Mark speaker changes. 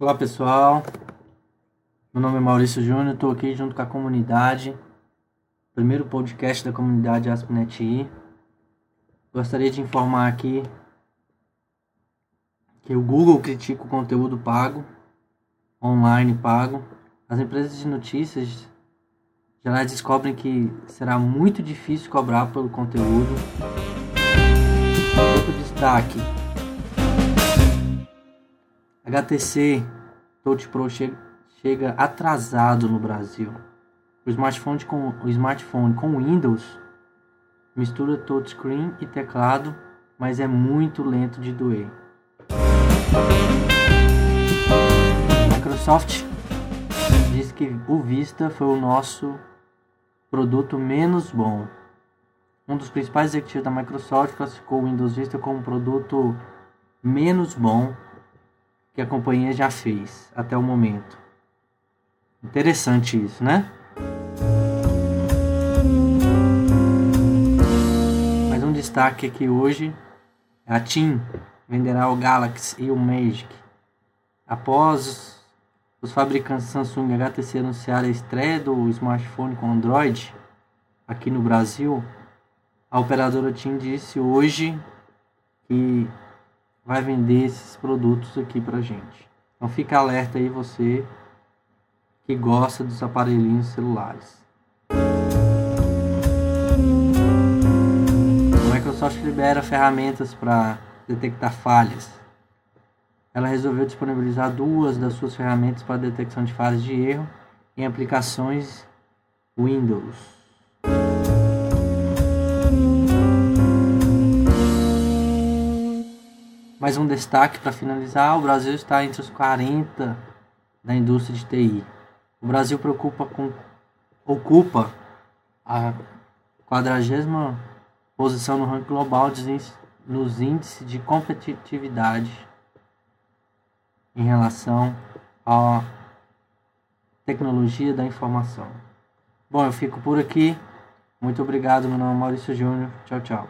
Speaker 1: Olá pessoal, meu nome é Maurício Júnior, estou aqui junto com a comunidade, primeiro podcast da comunidade AspNetI. Gostaria de informar aqui que o Google critica o conteúdo pago, online pago. As empresas de notícias já descobrem que será muito difícil cobrar pelo conteúdo. Outro destaque HTC Touch Pro che chega atrasado no Brasil. O smartphone com, o smartphone com Windows mistura touchscreen e teclado, mas é muito lento de doer. Microsoft diz que o Vista foi o nosso produto menos bom. Um dos principais executivos da Microsoft classificou o Windows Vista como um produto menos bom que a companhia já fez até o momento. Interessante isso, né? Mais um destaque aqui hoje: a TIM venderá o Galaxy e o Magic. Após os fabricantes Samsung e HTC anunciarem a estreia do smartphone com Android aqui no Brasil, a operadora TIM disse hoje que vai vender esses produtos aqui pra gente. Então fica alerta aí você que gosta dos aparelhinhos celulares. A Microsoft libera ferramentas para detectar falhas. Ela resolveu disponibilizar duas das suas ferramentas para detecção de falhas de erro em aplicações Windows. Mais um destaque para finalizar: o Brasil está entre os 40 da indústria de TI. O Brasil preocupa com, ocupa a 40 posição no ranking global nos índices de competitividade em relação à tecnologia da informação. Bom, eu fico por aqui. Muito obrigado. Meu nome é Maurício Júnior. Tchau, tchau.